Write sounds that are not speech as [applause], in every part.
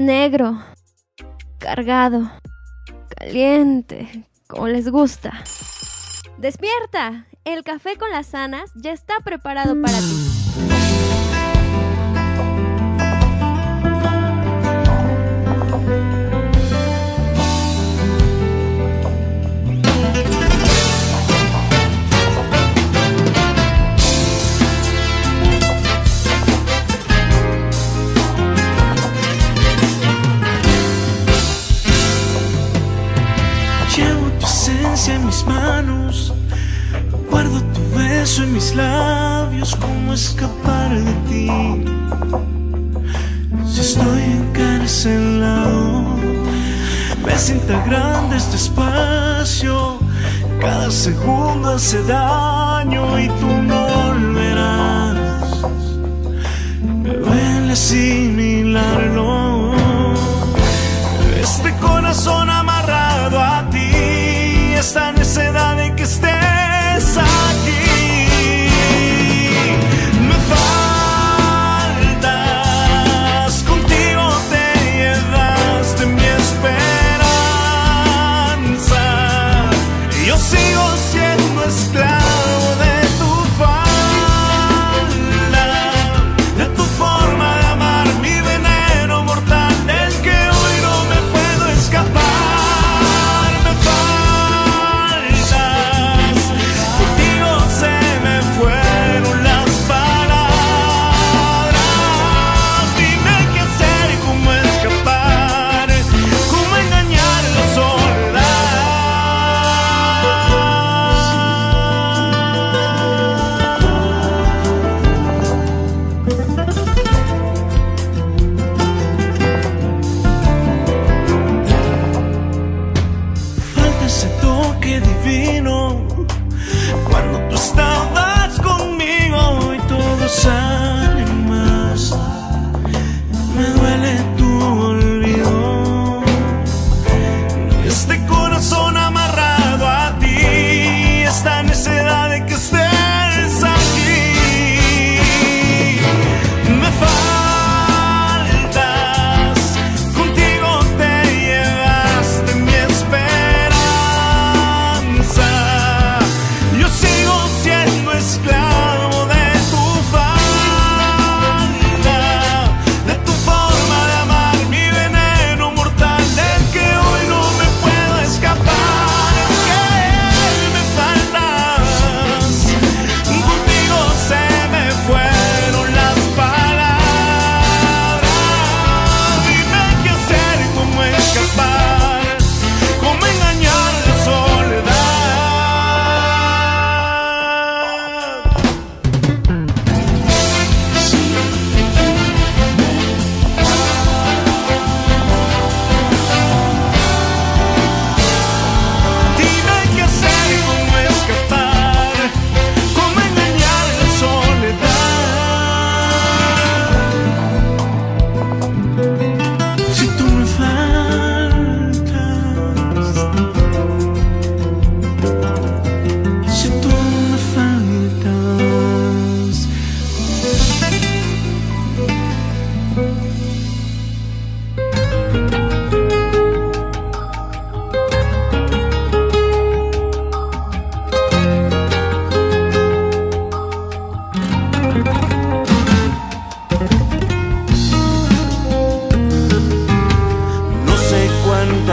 negro, cargado, caliente, como les gusta. Despierta, el café con las sanas ya está preparado para ti. Si estoy encarcelado, me sienta grande este espacio, cada segundo hace daño y tú no volverás. Me duele asimilarlo. Este corazón amarrado a ti, esta necesidad de que estés aquí.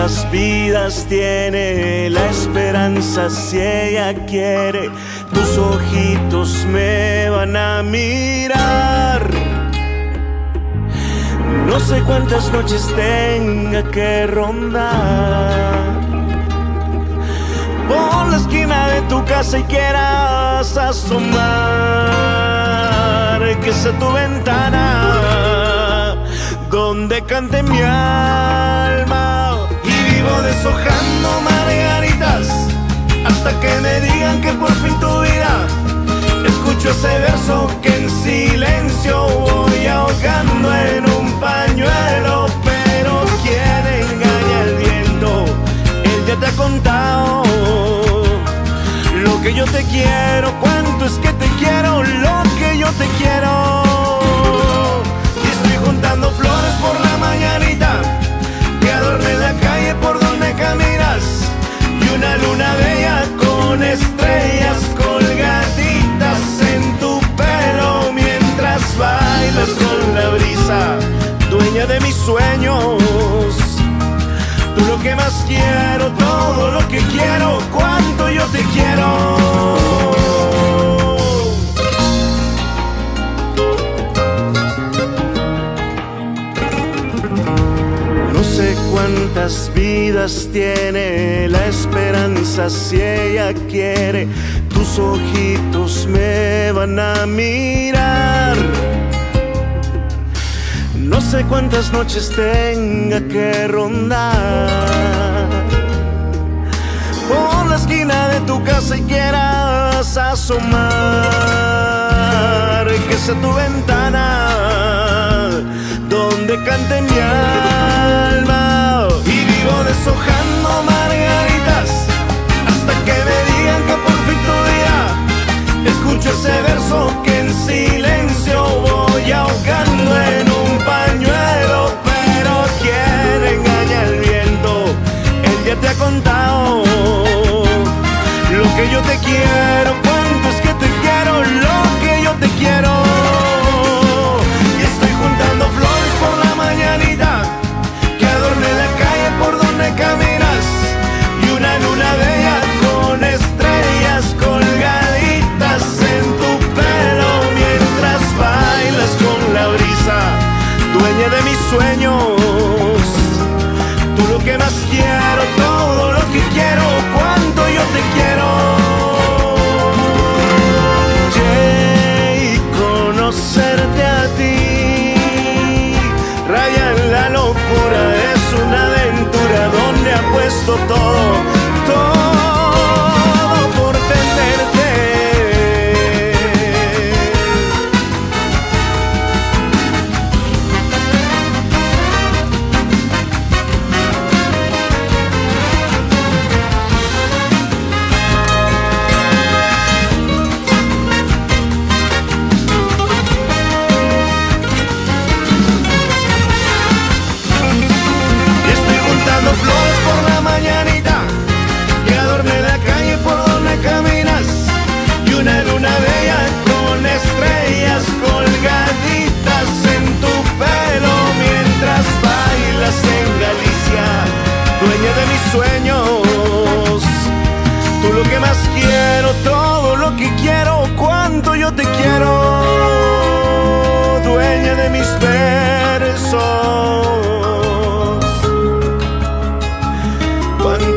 Cuántas vidas tiene la esperanza si ella quiere. Tus ojitos me van a mirar. No sé cuántas noches tenga que rondar por la esquina de tu casa y quieras asomar que sea tu ventana donde cante mi alma deshojando margaritas hasta que me digan que por fin tu vida. Escucho ese verso que en silencio voy ahogando en un pañuelo pero quien engaña el viento. Él ya te ha contado lo que yo te quiero, cuánto es que te quiero, lo que yo te quiero. Y estoy juntando flores por la mañanita la calle por donde caminas y una luna bella con estrellas colgaditas en tu pelo mientras bailas con la brisa, dueña de mis sueños. Tú lo que más quiero, todo lo que quiero, cuánto yo te quiero. Cuántas vidas tiene la esperanza si ella quiere. Tus ojitos me van a mirar. No sé cuántas noches tenga que rondar por la esquina de tu casa y quieras asomar. Que sea tu ventana donde cante mi alma. Y vivo deshojando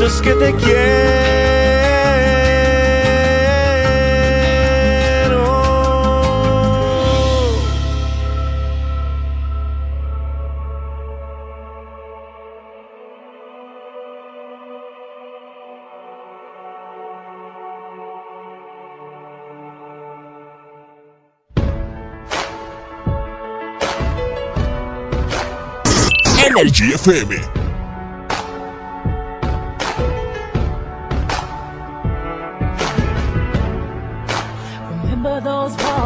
Es que te quiero. Energy FM.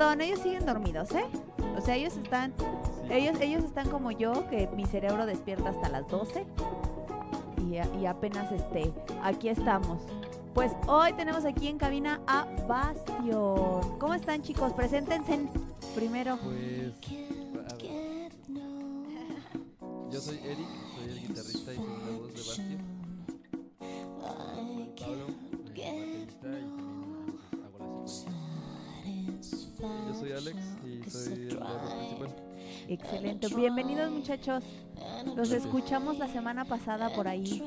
Perdón, ellos siguen dormidos, ¿eh? O sea, ellos están ellos ellos están como yo que mi cerebro despierta hasta las 12 y, apenas este aquí estamos. Pues hoy tenemos aquí en cabina a Bastion. ¿Cómo están, chicos? Preséntense primero. Pues. [laughs] Yo soy Eric, Alex y soy el principal. Excelente. Bienvenidos, muchachos. Los escuchamos la semana pasada por ahí,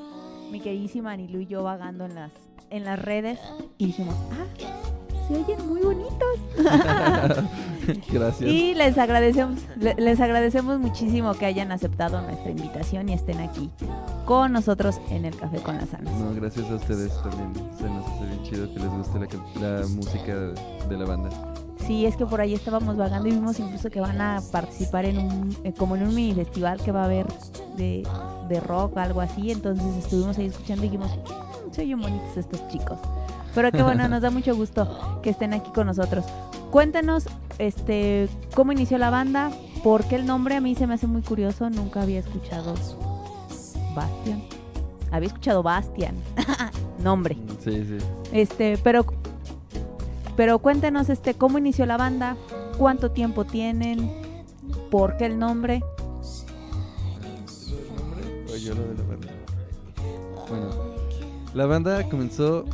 mi queridísima Anilu y yo vagando en las, en las redes y dijimos, ah, se oyen muy bonitos. [laughs] Gracias. Y les agradecemos, le- les agradecemos muchísimo que hayan aceptado nuestra invitación y estén aquí con nosotros en el Café con las Anas. No, gracias a ustedes también. Se nos hace bien chido que les guste la, la música de la banda. Sí, es que por ahí estábamos vagando y vimos incluso que van a participar en un, eh, como en un mini festival que va a haber de, de rock, algo así. Entonces estuvimos ahí escuchando y dijimos, "Mm, se oyen bonitos estos chicos. Pero qué bueno, nos da mucho gusto que estén aquí con nosotros. Cuéntanos, este, cómo inició la banda, por qué el nombre a mí se me hace muy curioso, nunca había escuchado Bastian. Había escuchado Bastian, [laughs] nombre. Sí, sí. Este, pero pero cuéntenos este cómo inició la banda, cuánto tiempo tienen, por qué el nombre. ¿Lo del nombre o yo lo de la banda? Bueno, la banda comenzó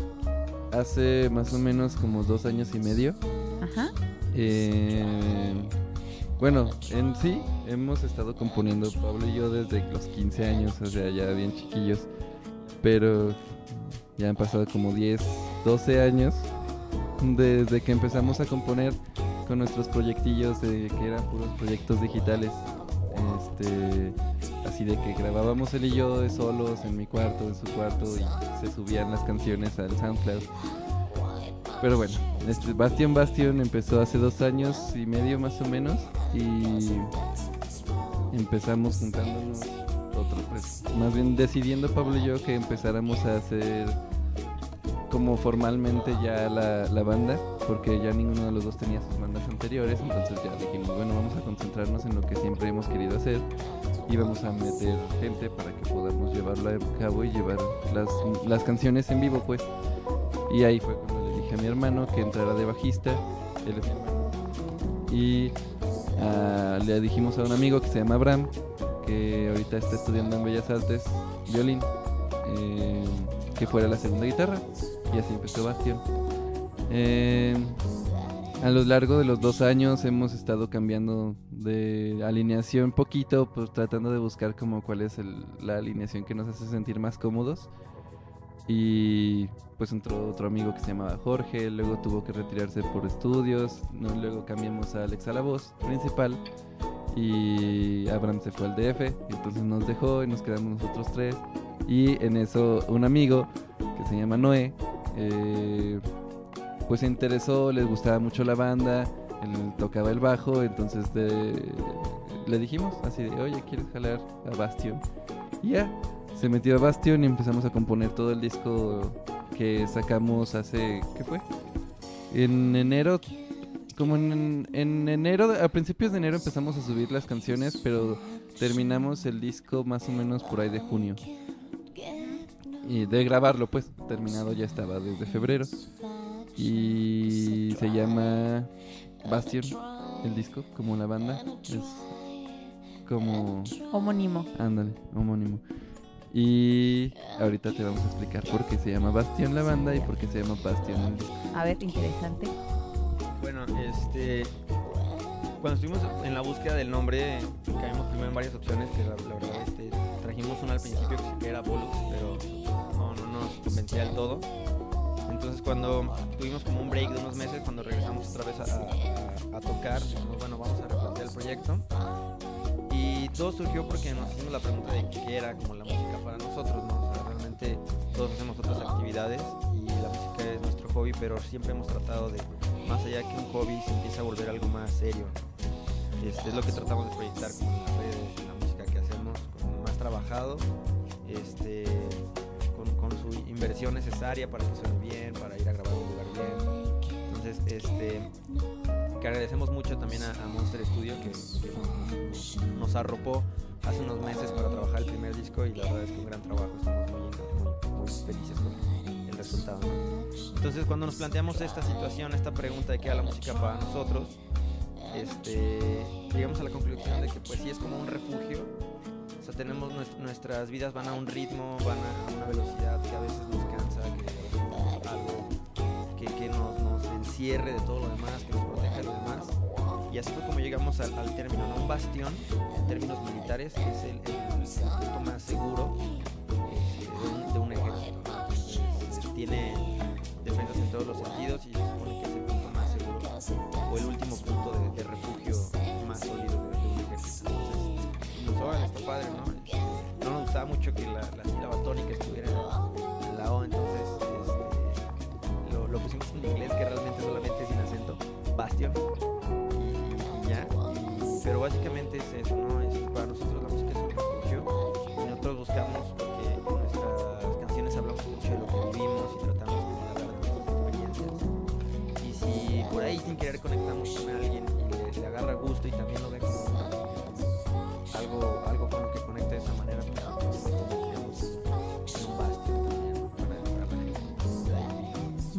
hace más o menos como dos años y medio. Ajá. Eh, bueno, en sí hemos estado componiendo Pablo y yo desde los 15 años, o sea, ya bien chiquillos. Pero ya han pasado como 10, 12 años desde que empezamos a componer con nuestros proyectillos de que eran puros proyectos digitales. Este, así de que grabábamos él y yo de solos en mi cuarto, en su cuarto y se subían las canciones al SoundCloud. Pero bueno, este Bastion Bastion empezó hace dos años y medio más o menos y empezamos juntándonos otro, pues, más bien decidiendo Pablo y yo que empezáramos a hacer como formalmente ya la, banda, porque ya ninguno de los dos tenía sus bandas anteriores, entonces ya dijimos, bueno, vamos a concentrarnos en lo que siempre hemos querido hacer y vamos a meter gente para que podamos llevarlo a cabo y llevar las, las canciones en vivo, pues. Y ahí fue cuando le dije a mi hermano que entrara de bajista, él es mi hermano. Y ah, le dijimos a un amigo que se llama Abraham, que ahorita está estudiando en Bellas Artes violín, eh, que fuera la segunda guitarra. Y así empezó Bastión. Eh, a lo largo de los dos años hemos estado cambiando de alineación poquito, pues tratando de buscar como cuál es el- la alineación que nos hace sentir más cómodos. Y pues entró otro amigo que se llamaba Jorge, luego tuvo que retirarse por estudios, ¿no? luego cambiamos a Alex a la voz principal y Abraham se fue al DF, entonces nos dejó y nos quedamos nosotros tres. Y en eso un amigo que se llama Noé, eh, pues se interesó, les gustaba mucho la banda, él tocaba el bajo, entonces le dijimos así de, oye, ¿quieres jalar a Bastion? Y ya, se metió a Bastion y empezamos a componer todo el disco que sacamos hace, ¿qué fue? En enero, como en, en enero, a principios de enero empezamos a subir las canciones, pero terminamos el disco más o menos por ahí de junio. Y de grabarlo, pues, terminado ya estaba desde febrero. Y se llama Bastion, el disco, como la banda. Es como Homónimo. Ándale, homónimo. Y ahorita te vamos a explicar por qué se llama Bastión la banda y por qué se llama Bastión el disco. A ver, interesante. Bueno, este. Cuando estuvimos en la búsqueda del nombre, caímos primero en varias opciones. Que la, la verdad, este, trajimos una al principio que sí que era Bolux, pero nos convencía del todo. Entonces, cuando tuvimos como un break de unos meses, cuando regresamos otra vez a, tocar, dijimos, bueno, vamos a replantear el proyecto. Y todo surgió porque nos hicimos la pregunta de qué era como la música para nosotros, ¿no? Realmente todos hacemos otras actividades y la música es nuestro hobby, pero siempre hemos tratado de, más allá que un hobby, se empieza a volver algo más serio. Este, es lo que tratamos de proyectar con las redes, la música que hacemos, como más trabajado, este, con, su inversión necesaria para que suene bien, para ir a grabar un lugar bien. Entonces, este, que agradecemos mucho también a, a Monster Studio que, que nos, arropó hace unos meses para trabajar el primer disco y la verdad es que un gran trabajo, estamos muy, muy, muy felices con el resultado. ¿no? Entonces cuando nos planteamos esta situación, esta pregunta de qué era la música para nosotros, este, llegamos a la conclusión de que pues sí es como un refugio, tenemos nues- nuestras vidas van a un ritmo, van a una velocidad que a veces nos cansa, que algo que, que nos, encierre de todo lo demás, que nos proteja de lo demás. Y así fue como llegamos al, término, ¿no? un bastión en términos militares, es el, punto más seguro eh, de, un, ejército. tiene defensas en todos los sentidos y se supone que es el punto más seguro o el último punto de, refugio más sólido de, un ejército. Entonces, nos órale, está padre, ¿no? Gustaba mucho que la, la sílaba tónica estuviera en la O, entonces este, lo, lo pusimos en inglés, que realmente solamente es sin acento, Bastion, y, ya. Pero básicamente es eso, ¿no? Es, para nosotros la música es un refugio y nosotros buscamos, porque nuestras canciones hablamos mucho de lo que vivimos y tratamos de hablar de nuestras experiencias. Y si por ahí sin querer conectamos con alguien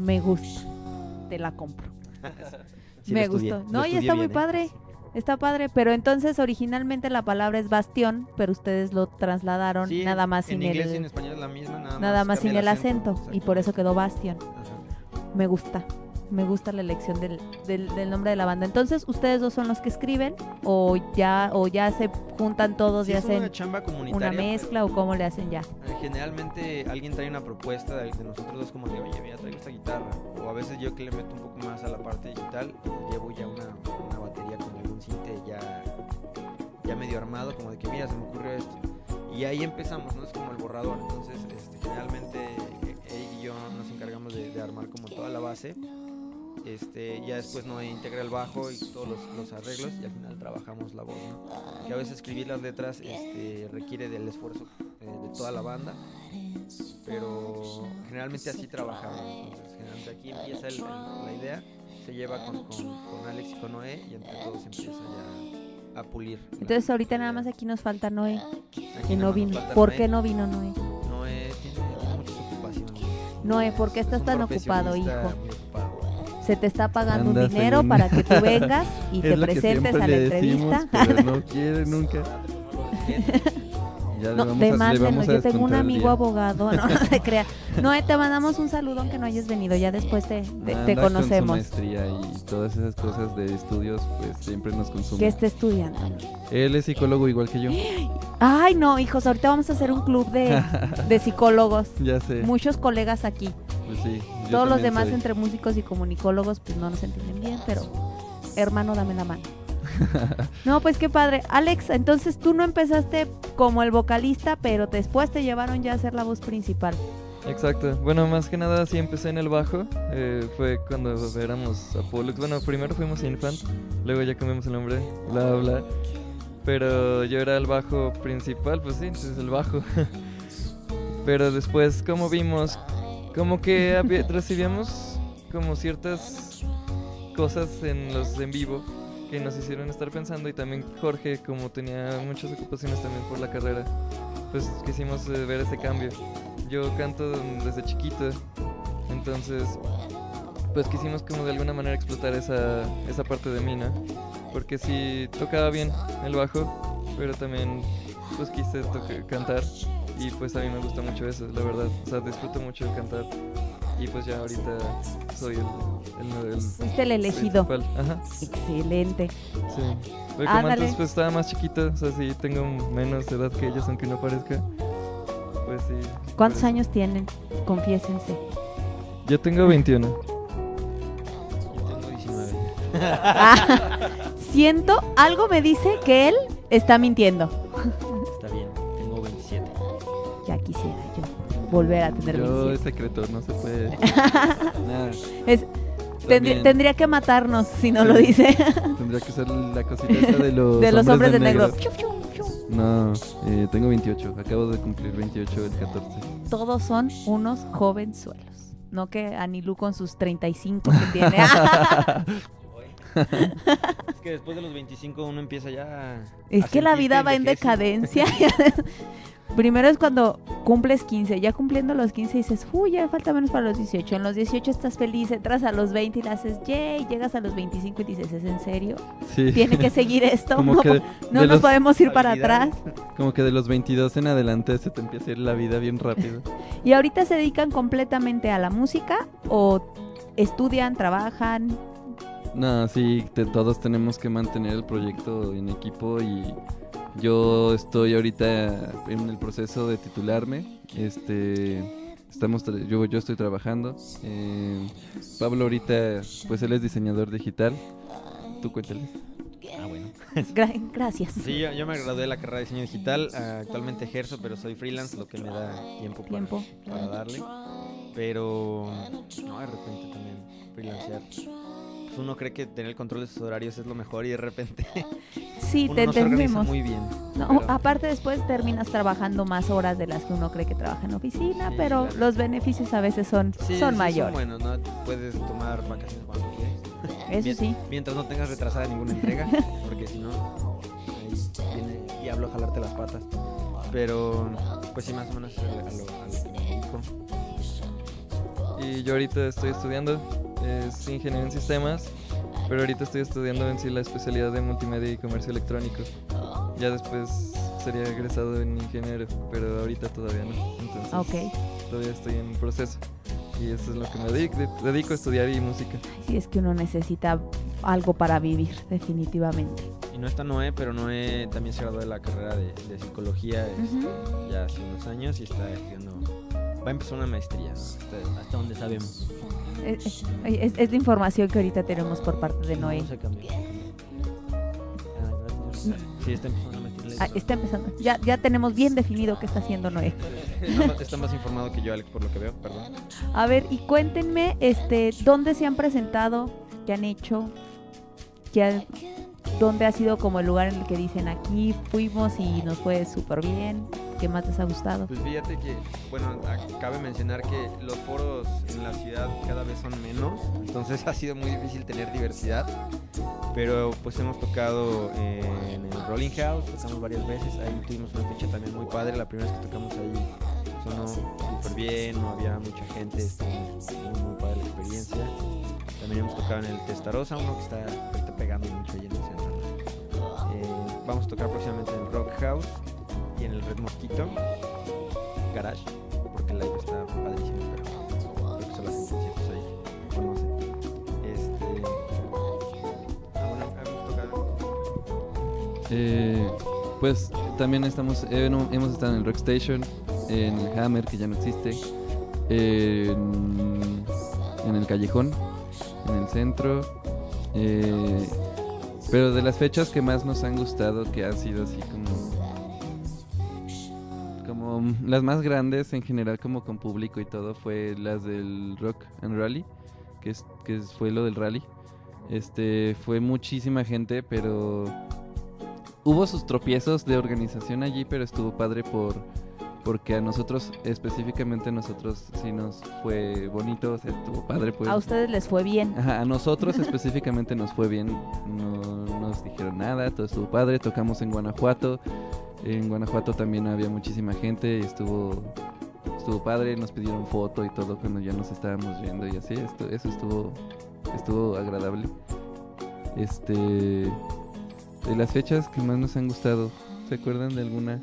Me gusta. Te la compro. [laughs] Sí, Me estudié, gustó. No, y está muy ¿eh? padre. Está padre, pero entonces originalmente la palabra es bastión, pero ustedes lo trasladaron Sí, nada más en sin inglés y en el español es la misma, nada, nada más sin el acento, y por eso quedó bastión. Ajá. Me gusta. Me gusta la elección del, del, del nombre de la banda. Entonces, ¿ustedes dos son los que escriben o ya o ya se juntan todos Sí, y una hacen chamba comunitaria. una mezcla o cómo le hacen ya? Eh, Generalmente alguien trae una propuesta de, nosotros dos como de, oye, mira, traigo esta guitarra. O a veces yo que le meto un poco más a la parte digital, y llevo ya una, una batería con algún cinte ya, ya medio armado, como de que, mira, se me ocurrió esto. Y ahí empezamos, ¿no? Es como el borrador. Entonces, este, generalmente eh, Eric y yo nos encargamos de, de armar como toda la base. Este, ya después Noé integra el bajo y todos los, los arreglos y al final trabajamos la voz, ¿no? Que a veces escribir las letras este, requiere del esfuerzo eh, de toda la banda, pero generalmente así trabajamos. Entonces, generalmente aquí empieza el- el- la idea, se lleva con, con, con Alex y con Noé y entre todos empieza ya a pulir. Entonces ahorita nada más aquí nos falta Noé, aquí que no vino. ¿Por Noé. qué no vino Noé? Noé tiene, muchas ocupaciones. Noé, ¿por qué Es estás tan ocupado, hijo? Se te está pagando Anda un dinero para que tú [laughs] vengas y te presentes a la decimos, entrevista. pero no [laughs] quiere nunca. Ya No, yo tengo un amigo abogado, [laughs] no, no se crea. Noé, te mandamos un saludo aunque no hayas venido, ya después te, te- te Anda con conocemos. maestría y todas esas cosas de estudios, pues siempre nos ¿Qué consumen. está estudiando? Él es psicólogo igual que yo. [gasps] Ay, no, hijos, ahorita vamos a hacer un club de, de psicólogos. Ya sé. Muchos colegas aquí. Pues sí. Todos los demás soy. entre músicos y comunicólogos pues no nos entienden bien, pero hermano, dame la mano. [laughs] No, pues qué padre. Alex, entonces tú no empezaste como el vocalista, pero después te llevaron ya a ser la voz principal. Exacto. Bueno, más que nada sí empecé en el bajo. eh, fue cuando éramos Apollo. Bueno, primero fuimos Infant, luego ya cambiamos el nombre, bla, bla. Pero yo era el bajo principal, pues sí, entonces el bajo. [laughs] Pero después, como vimos, como que recibíamos como ciertas cosas en los en vivo que nos hicieron estar pensando y también Jorge, como tenía muchas ocupaciones también por la carrera, pues quisimos eh, ver ese cambio. Yo canto desde chiquito, entonces pues quisimos como de alguna manera explotar esa, esa parte de mí, ¿no? Porque sí tocaba bien el bajo, pero también pues quise cantar y pues a mí me gusta mucho eso, la verdad. O sea, disfruto mucho de cantar y pues ya ahorita soy el, el, el Fuiste el elegido. principal. Ajá, Excelente. sí. Pero como Ándale. antes pues estaba más chiquito, o sea, sí tengo menos edad que ellos, aunque no parezca. Pues sí. ¿Cuántos años tienen? Confiésense. Yo tengo 21. Yo tengo 19. [laughs] Ah, siento, algo me dice que él está mintiendo. Volver a tener Yo 27. es secreto, no se puede. [laughs] Nada, Es- tendría que matarnos si no lo dice. [laughs] Tendría que ser la cosita esa de los, de los hombres de negro. negro. No, eh, tengo 28. Acabo de cumplir 28 el 14. Todos son unos jovenzuelos. No que Anilú con sus 35 que [laughs] tiene. Es que después de los 25 uno empieza ya. a- es a que la vida va en decadencia. Primero es cuando cumples 15, ya cumpliendo los 15 dices, uy, ya falta menos para los 18. En los 18 estás feliz, entras a los 20 y le haces, yay, llegas a los 25 y dices, ¿es en serio? Sí. Tiene que seguir [laughs] esto, Como no, que de, no de nos podemos ir para atrás. [laughs] como que de los 22 en adelante se te empieza a ir la vida bien rápido. [laughs] ¿Y ahorita se dedican completamente a la música o estudian, trabajan? No, sí, te- todos tenemos que mantener el proyecto en equipo y yo estoy ahorita en el proceso de titularme. Este, estamos, tra- yo, yo estoy trabajando. eh, Pablo ahorita, pues él es diseñador digital. Tú cuéntales. Ah, bueno. [laughs] Gra- gracias. Sí, yo, yo me gradué de la carrera de diseño digital. actualmente ejerzo, pero soy freelance, lo que me da tiempo para, Tiempo. para darle. Pero, no, de repente también freelancear. Pues uno cree que tener el control de sus horarios es lo mejor y de repente [laughs] Sí, uno te no se entendemos. muy bien. No, pero- aparte después terminas trabajando más horas de las que uno cree que trabaja en oficina, Sí, pero claro. los beneficios a veces son, Sí, son sí, mayores. buenos, ¿no? Puedes tomar vacaciones cuando quieres. Eso sí. Mientras no tengas retrasada ninguna entrega, [laughs] porque si no, ahí viene el diablo a jalarte las patas. Pero, pues sí, más o menos a lo, a lo- a lo que me dedico. Y yo ahorita estoy estudiando, es ingeniería en sistemas, pero ahorita estoy estudiando en sí la especialidad de multimedia y comercio electrónico. Ya después sería egresado en ingeniero, pero ahorita todavía no. Entonces todavía estoy en proceso. Y eso es lo que me dedico, de- dedico a estudiar y música. Sí, es que uno necesita algo para vivir, definitivamente. Y no está Noé, pero Noé también se graduó de la carrera de, de psicología este, ya hace unos años y está estudiando. Va a empezar una maestría, ¿no? hasta, hasta donde sabemos. Es, es- es- la información que ahorita tenemos por parte de Noé. Ah. Sí, está empezando maestría en Ah, está empezando. Ya, ya tenemos bien definido qué está haciendo Noé. Está más- Está más informado que yo, Alex, por lo que veo, perdón. A ver, y cuéntenme, este, ¿dónde se han presentado? ¿Qué han hecho? ¿Qué ha- ¿Dónde ha sido como el lugar en el que dicen aquí fuimos y nos fue súper bien? ¿Qué más les ha gustado? Pues fíjate que, bueno, cabe mencionar que los foros en la ciudad cada vez son menos, entonces [laughs] ha sido muy difícil tener diversidad, pero pues hemos tocado eh, en el Rolling House, tocamos varias veces, ahí tuvimos una fecha también muy padre, la primera vez que tocamos ahí sonó súper bien, no había mucha gente, muy, muy padre la experiencia. También hemos tocado en el Testarossa, uno que está, está pegando mucho ahí en el centro. Eh, vamos a tocar próximamente en Rock House y en el Red Mosquito Garage, porque el live está padrísimo, pero creo que solo hacen conciertos ahí, no. Este. Ah, bueno, hemos tocado. Eh, pues también estamos, eh, no, hemos estado en el Rockstation, en el Hammer, que ya no existe, en, el Callejón, en el centro. Pero de las fechas que más nos han gustado, que han sido así como. Como las más grandes en general, como con público y todo, fue las del Rock and Rally, que, es, que fue lo del rally. Este, fue muchísima gente, pero hubo sus tropiezos de organización allí, pero estuvo padre por porque a nosotros, específicamente a nosotros, sí nos fue bonito, o sea, estuvo padre pues. A ustedes les fue bien. Ajá, a nosotros [laughs] específicamente nos fue bien, no nos dijeron nada, todo estuvo padre, tocamos en Guanajuato, en Guanajuato también había muchísima gente y estuvo estuvo padre, nos pidieron foto y todo cuando ya nos estábamos viendo y así, esto, eso estuvo estuvo agradable. Este de las fechas que más nos han gustado, ¿se acuerdan de alguna?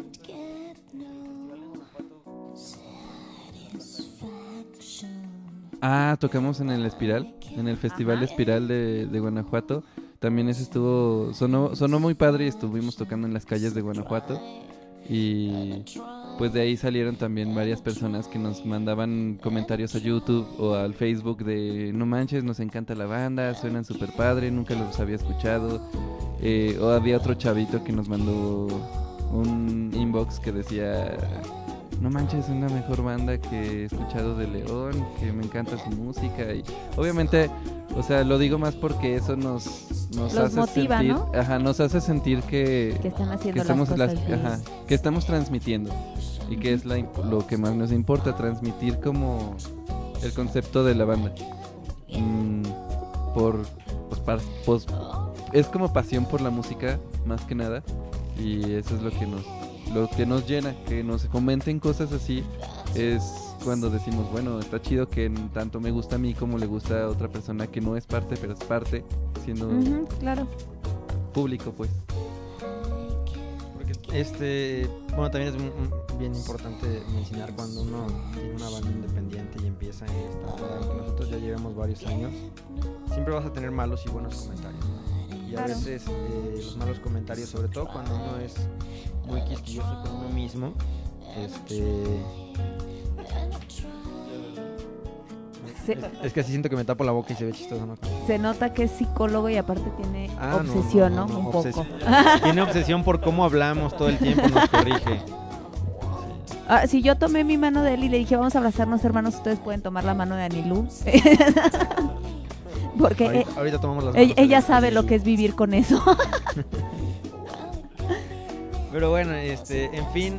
Ah, tocamos en el Espiral, en el Festival. Espiral de, de Guanajuato. También ese estuvo, sonó, sonó muy padre y estuvimos tocando en las calles de Guanajuato. Y pues de ahí salieron también varias personas que nos mandaban comentarios a YouTube o al Facebook de no manches, nos encanta la banda, suenan súper padre, nunca los había escuchado. Eh, o había otro chavito que nos mandó un inbox que decía no manches, es una mejor banda que he escuchado de León, que me encanta su música y obviamente, o sea, lo digo más porque eso nos nos Los hace motiva, sentir, ¿no? ajá, nos hace sentir que Que están que haciendo estamos las cosas ajá, que estamos transmitiendo y que es la lo que más nos importa transmitir como el concepto de la banda. Mm, por pues, par- pues, es como pasión por la música más que nada y eso es lo que nos lo que nos llena, que nos comenten cosas así es cuando decimos, bueno, está chido que tanto me gusta a mí como le gusta a otra persona que no es parte, pero es parte, siendo claro. público, pues. Porque este, bueno, también es bien importante mencionar cuando uno tiene una banda independiente y empieza en esta aunque nosotros ya llevamos varios años, siempre vas a tener malos y buenos comentarios. Y a Claro. veces eh, los malos comentarios, sobre todo cuando uno es muy quisquilloso con uno mismo, este... Se, Es, es que así siento que me tapo la boca y se ve chistoso, ¿no? se nota que es psicólogo y aparte tiene Ah, obsesión, ¿no? no, no, Un obses- poco. [laughs] Tiene obsesión por cómo hablamos todo el tiempo, nos corrige. Ah, si yo tomé mi mano de él y le dije, vamos a abrazarnos hermanos, ustedes pueden tomar la mano de Anilú. [laughs] Porque eh, Ahorita, ahorita tomamos las ella, de- sabe lo que es vivir con eso. [laughs] [laughs] Pero bueno, este, en fin,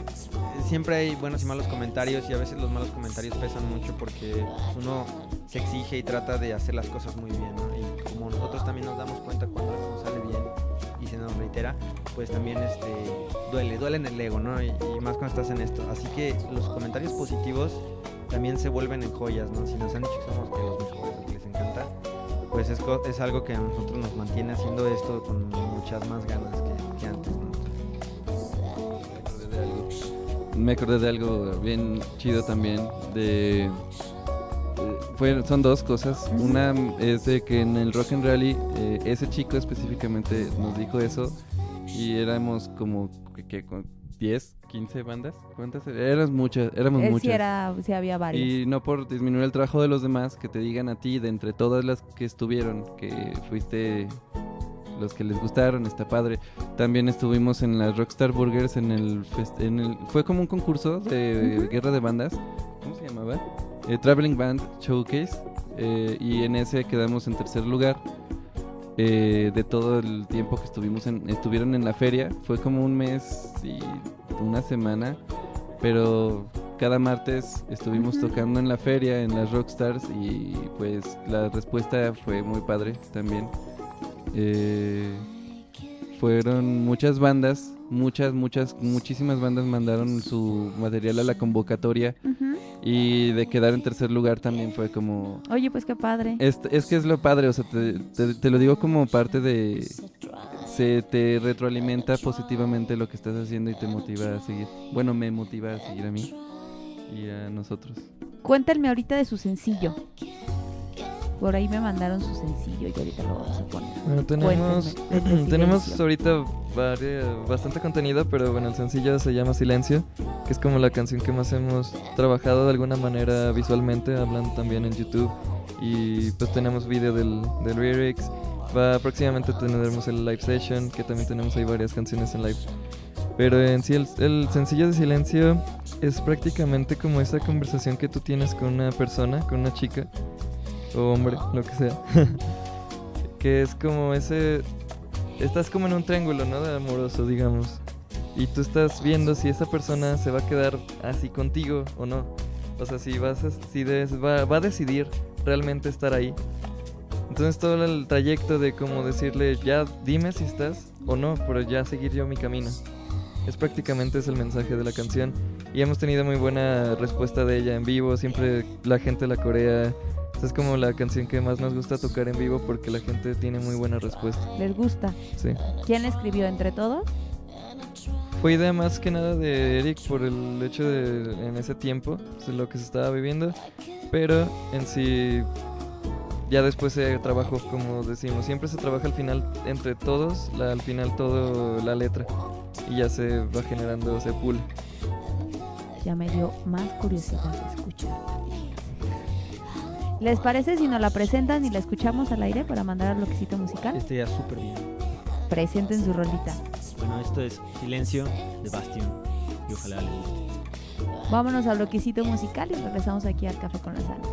siempre hay buenos y malos comentarios y a veces los malos comentarios pesan mucho porque uno se exige y trata de hacer las cosas muy bien, ¿no? Y como nosotros también nos damos cuenta cuando algo sale bien y se nos reitera, pues también este, duele, duele en el ego, ¿no? Y, y más cuando estás en esto. Así que los comentarios positivos también se vuelven en joyas, ¿no? Si nos han dicho que somos que los mejores que les encanta, pues es, co- es algo que a nosotros nos mantiene haciendo esto con muchas más ganas que, que antes, ¿no? acordé de algo. Me acordé de algo bien chido también. De. eh, fue- son dos cosas. Una es de que en el Rock and Rally, eh, ese chico específicamente nos dijo eso. Y éramos como. ¿qué, con 10, 15 bandas? ¿Cuántas? Eran muchas. Éramos Eh, sí, muchas. era, sí había varios. Y no por disminuir el trabajo de los demás, que te digan a ti, de entre todas las que estuvieron, que fuiste los que les gustaron, está padre. También estuvimos en las Rockstar Burgers en el, fest- en el fue como un concurso de guerra de bandas, ¿cómo se llamaba? Eh, Traveling Band Showcase eh, y en ese quedamos en tercer lugar. eh, de todo el tiempo que estuvimos en, estuvieron en la feria, fue como un mes y una semana, pero cada martes estuvimos tocando en la feria, en las Rockstars, y pues la respuesta fue muy padre también. Eh, fueron muchas bandas, muchas, muchas, muchísimas bandas mandaron su material a la convocatoria y de quedar en tercer lugar también fue como... Oye, pues qué padre. Es, es que es lo padre, o sea, te, te- te lo digo como parte de... Se te retroalimenta positivamente lo que estás haciendo y te motiva a seguir. Bueno, me motiva a seguir a mí y a nosotros. Cuéntenme ahorita de su sencillo. Por ahí me mandaron su sencillo y ahorita lo vamos a poner. Bueno, tenemos, [clears throat] tenemos ahorita bastante contenido, pero bueno, el sencillo se llama Silencio, que es como la canción que más hemos trabajado de alguna manera visualmente, hablando también en YouTube. Y pues tenemos video del, del lyrics. Va, próximamente tendremos el live session, que también tenemos ahí varias canciones en live. Pero en sí, el, el sencillo de Silencio es prácticamente como esa conversación que tú tienes con una persona, con una chica, o hombre, lo que sea. [laughs] que es como ese estás como en un triángulo, ¿no? De amoroso, digamos. Y tú estás viendo si esa persona se va a quedar así contigo o no. O sea, si vas si des- va, va a decidir realmente estar ahí. Entonces todo el trayecto de como decirle, ya dime si estás o no, pero ya seguir yo mi camino. Es prácticamente es el mensaje de la canción. Y hemos tenido muy buena respuesta de ella en vivo. Siempre la gente la corea. Es como la canción que más nos gusta tocar en vivo porque la gente tiene muy buena respuesta. ¿Les gusta? Sí. ¿Quién la escribió entre todos? Fue idea más que nada de Eric por el hecho de en ese tiempo, de lo que se estaba viviendo, pero en sí ya después se trabajó como decimos, siempre se trabaja al final entre todos, la- al final todo la letra y ya se va generando, se pula. Ya me dio más curiosidad escuchar. ¿Les parece si nos la presentan y la escuchamos al aire para mandar al bloquecito musical? Este ya súper bien. Presenten su rolita. Bueno, esto es Silencio de Bastion. Y ojalá les guste. Vámonos al bloquecito musical y regresamos aquí al Café con las Alas.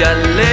dale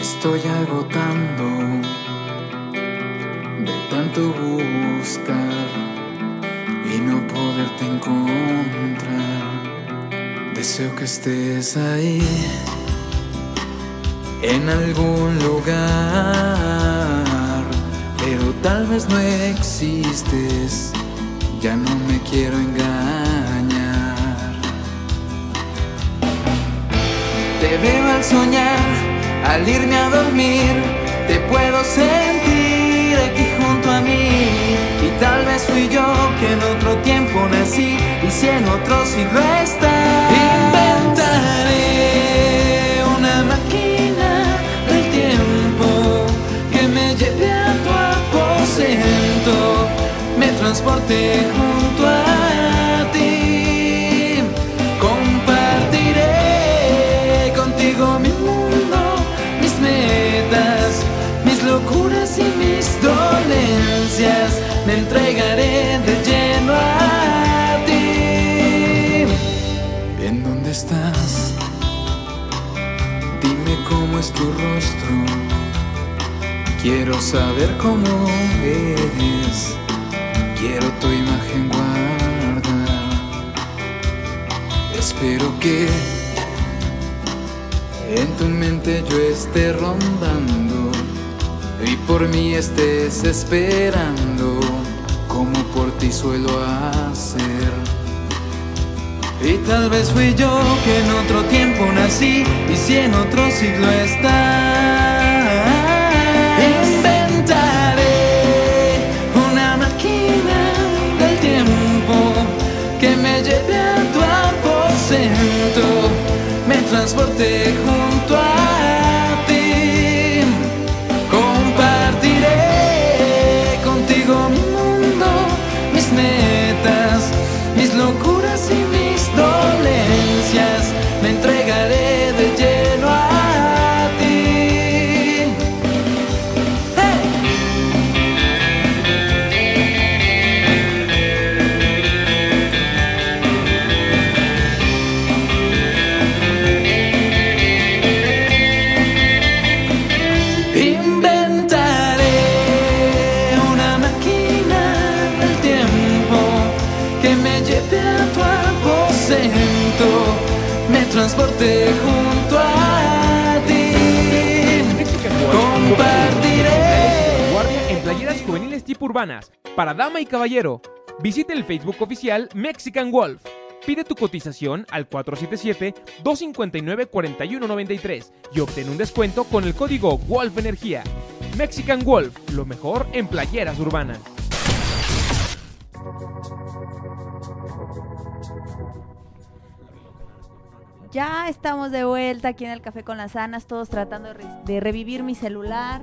Estoy agotando de tanto buscar y no poderte encontrar. Deseo que estés ahí, en algún lugar, pero tal vez no existes, ya no me quiero engañar. Te veo al soñar, al irme a dormir, te puedo sentir aquí junto a mí. Y tal vez fui yo que en otro tiempo nací y si en otro siglo está. Inventaré una máquina del tiempo que me lleve a tu aposento, me transporte junto Me entregaré de lleno a ti. ¿En dónde estás? Dime cómo es tu rostro. Quiero saber cómo eres. Quiero tu imagen guardar. Espero que en tu mente yo esté rondando y por mí estés esperando por ti suelo hacer. Y tal vez fui yo que en otro tiempo nací y si en otro siglo está. Inventaré una máquina del tiempo que me lleve a tu aposento, me transporte caballero. Visite el Facebook oficial Mexican Wolf. Pide tu cotización al 477-259-4193 y obtén un descuento con el código Wolf Energía. Mexican Wolf, lo mejor en playeras urbanas. Ya estamos de vuelta aquí en el Café con las Anas, todos tratando de, re- de revivir mi celular.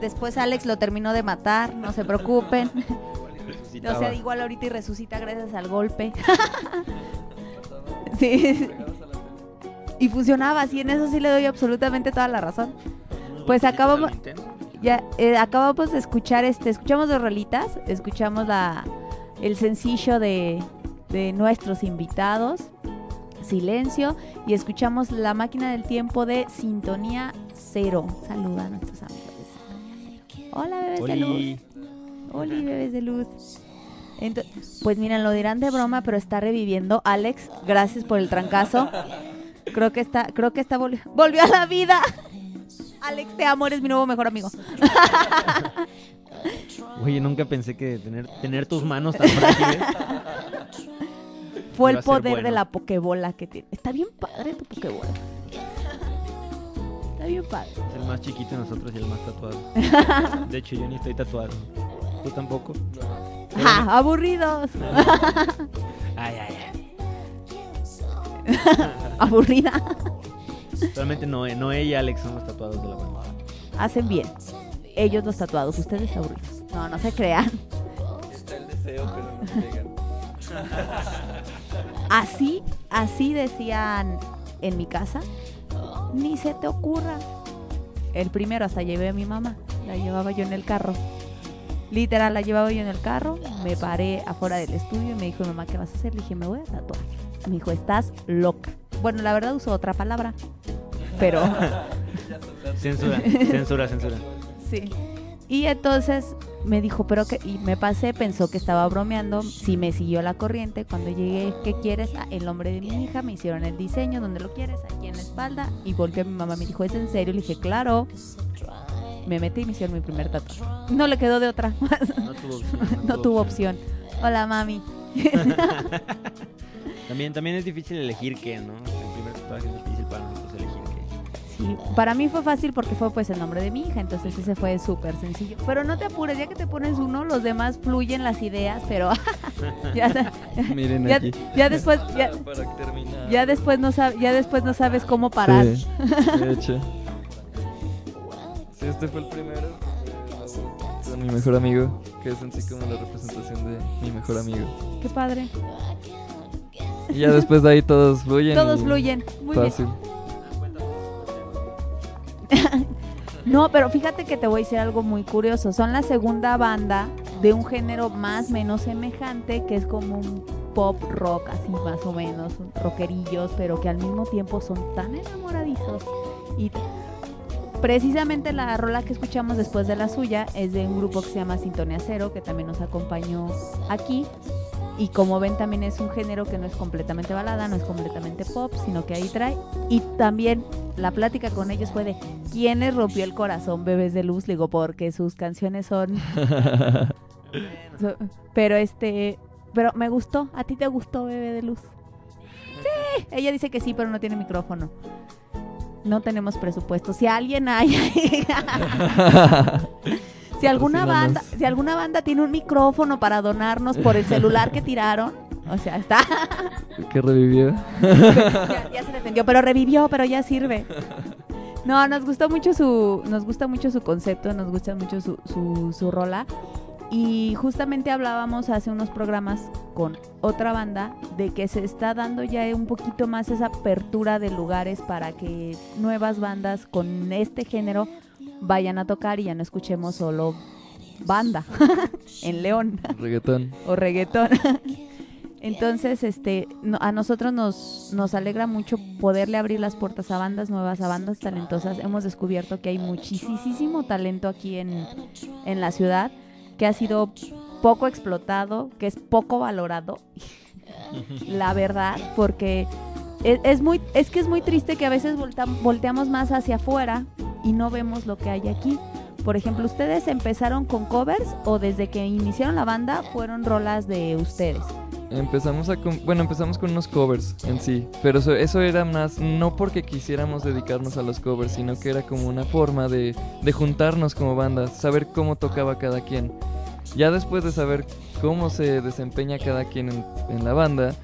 Después Alex lo terminó de matar, no se preocupen. O sea, igual ahorita y resucita gracias al golpe. [laughs] [laughs] sí. Y funcionaba, sí, en eso sí le doy absolutamente toda la razón. Pues acabamos, ya, eh, acabamos de escuchar, este, escuchamos dos rolitas, escuchamos la, el sencillo de, de nuestros invitados, Silencio, y escuchamos La Máquina del Tiempo de Sintonía Cero. Saluda a nuestros amigos de Sintonía Cero. Hola, bebés de luz. Hola, bebés de luz. Pues miren, lo dirán de broma, pero está reviviendo. Alex, gracias por el trancazo. Creo que está, creo que está volvi- volvió a la vida. Alex, te amo, eres mi nuevo mejor amigo. [laughs] Oye, nunca pensé que tener, tener tus manos tan frágiles. Fue el poder de la pokebola que tiene. Está bien padre tu pokebola. Está bien padre. Es el más chiquito de nosotros y el más tatuado. [laughs] De hecho, yo ni estoy tatuado. ¿Tú tampoco? ¡Ja! ¡Aburridos! [laughs] Ay, ay, ay. [laughs] Aburrida. Realmente no, Noé y Alex son los tatuados de la banda. Hacen bien. Ellos los tatuados, ustedes aburridos. No, no se crean. Está el deseo, pero no llegan. [laughs] Así, así decían en mi casa. Ni se te ocurra. El primero hasta llevé a mi mamá. La llevaba yo en el carro. Literal, la llevaba yo en el carro. Me paré afuera del estudio y me dijo mamá, ¿qué vas a hacer? Le dije, me voy a tatuar. Me dijo, estás loca. Bueno, la verdad uso otra palabra. Pero [laughs] Censura, censura, censura. sí. Y entonces me dijo, pero que y me pasé, pensó que estaba bromeando, sí me siguió la corriente. Cuando llegué, ¿qué quieres? Ah, el nombre de mi hija, me hicieron el diseño, ¿dónde lo quieres? Aquí en la espalda. Y volteé a mi mamá, me dijo, ¿es en serio? Le dije, claro. Me metí y me hicieron mi primer tatuaje. No le quedó de otra. No [laughs] tuvo opción. [laughs] no tuvo opción. Hola, mami. [laughs] También, también es difícil elegir qué, ¿no? El primer tatuaje es difícil para nosotros elegir qué. Sí, para mí fue fácil porque fue pues el nombre de mi hija, entonces ese fue súper sencillo. Pero no te apures, ya que te pones uno, los demás fluyen las ideas, pero ya, Miren ya, aquí. ya después ya, Para terminar. ya después no sab- ya después no sabes cómo parar. Sí, de hecho. Sí, este fue el primero. eh, Con mi mejor amigo, que es en sí como la representación de mi mejor amigo. Qué padre. Y ya después de ahí todos fluyen. Todos fluyen. Muy Fácil. bien. [laughs] No, pero fíjate que te voy a decir algo muy curioso. Son la segunda banda de un género más o menos semejante, que es como un pop rock, así más o menos, rockerillos, pero que al mismo tiempo son tan enamoradizos. Y precisamente la rola que escuchamos después de la suya es de un grupo que se llama Sintonía Cero, que también nos acompañó aquí. Y como ven, también es un género que no es completamente balada, no es completamente pop, sino que ahí trae. Y también la plática con ellos fue de quién les rompió el corazón, bebés de luz. Le Digo, porque sus canciones son. [laughs] so- pero este. Pero me gustó. ¿A ti te gustó, bebé de luz? Sí. Ella dice que sí, pero no tiene micrófono. No tenemos presupuesto. Si alguien hay. [laughs] si alguna banda, si alguna banda tiene un micrófono para donarnos por el celular que tiraron, o sea, está [laughs] Que revivió. ya, ya se defendió, pero revivió, pero ya sirve. No, nos gustó mucho su, nos gusta mucho su concepto, nos gusta mucho su, su, su rola. Y justamente hablábamos hace unos programas con otra banda de que se está dando ya un poquito más esa apertura de lugares para que nuevas bandas con este género vayan a tocar y ya no escuchemos solo banda [laughs] en León Reggaetón. [laughs] o reggaetón. Entonces, este, no- a nosotros nos, nos alegra mucho poderle abrir las puertas a bandas nuevas, a bandas talentosas. Hemos descubierto que hay muchísimo talento aquí en, en la ciudad, que ha sido poco explotado, que es poco valorado, [laughs] la verdad, porque es, es muy, es que es muy triste que a veces volteamos más hacia afuera y no vemos lo que hay aquí. Por ejemplo, ¿ustedes empezaron con covers o desde que iniciaron la banda fueron rolas de ustedes? Empezamos a con- bueno, empezamos con unos covers en sí, pero eso, eso era más no porque quisiéramos dedicarnos a los covers, sino que era como una forma de, de juntarnos como banda, saber cómo tocaba cada quien. Ya después de saber cómo se desempeña cada quien en, en la banda,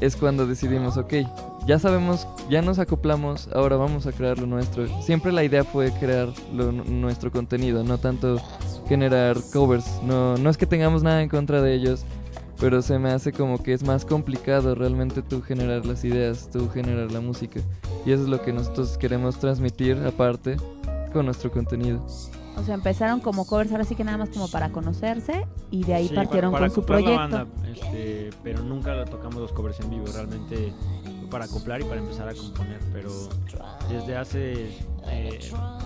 es cuando decidimos, ok, ya sabemos, ya nos acoplamos, ahora vamos a crear lo nuestro. Siempre la idea fue crear lo- nuestro contenido, no tanto generar covers. No, no es que tengamos nada en contra de ellos, pero se me hace como que es más complicado realmente tú generar las ideas, tú generar la música. Y eso es lo que nosotros queremos transmitir aparte con nuestro contenido. O sea, empezaron como covers, ahora sí que nada más como para conocerse y de ahí Sí, partieron para, para con su acoplar la proyecto. banda, este, pero nunca lo tocamos los covers en vivo, realmente para acoplar y para empezar a componer, pero desde hace eh,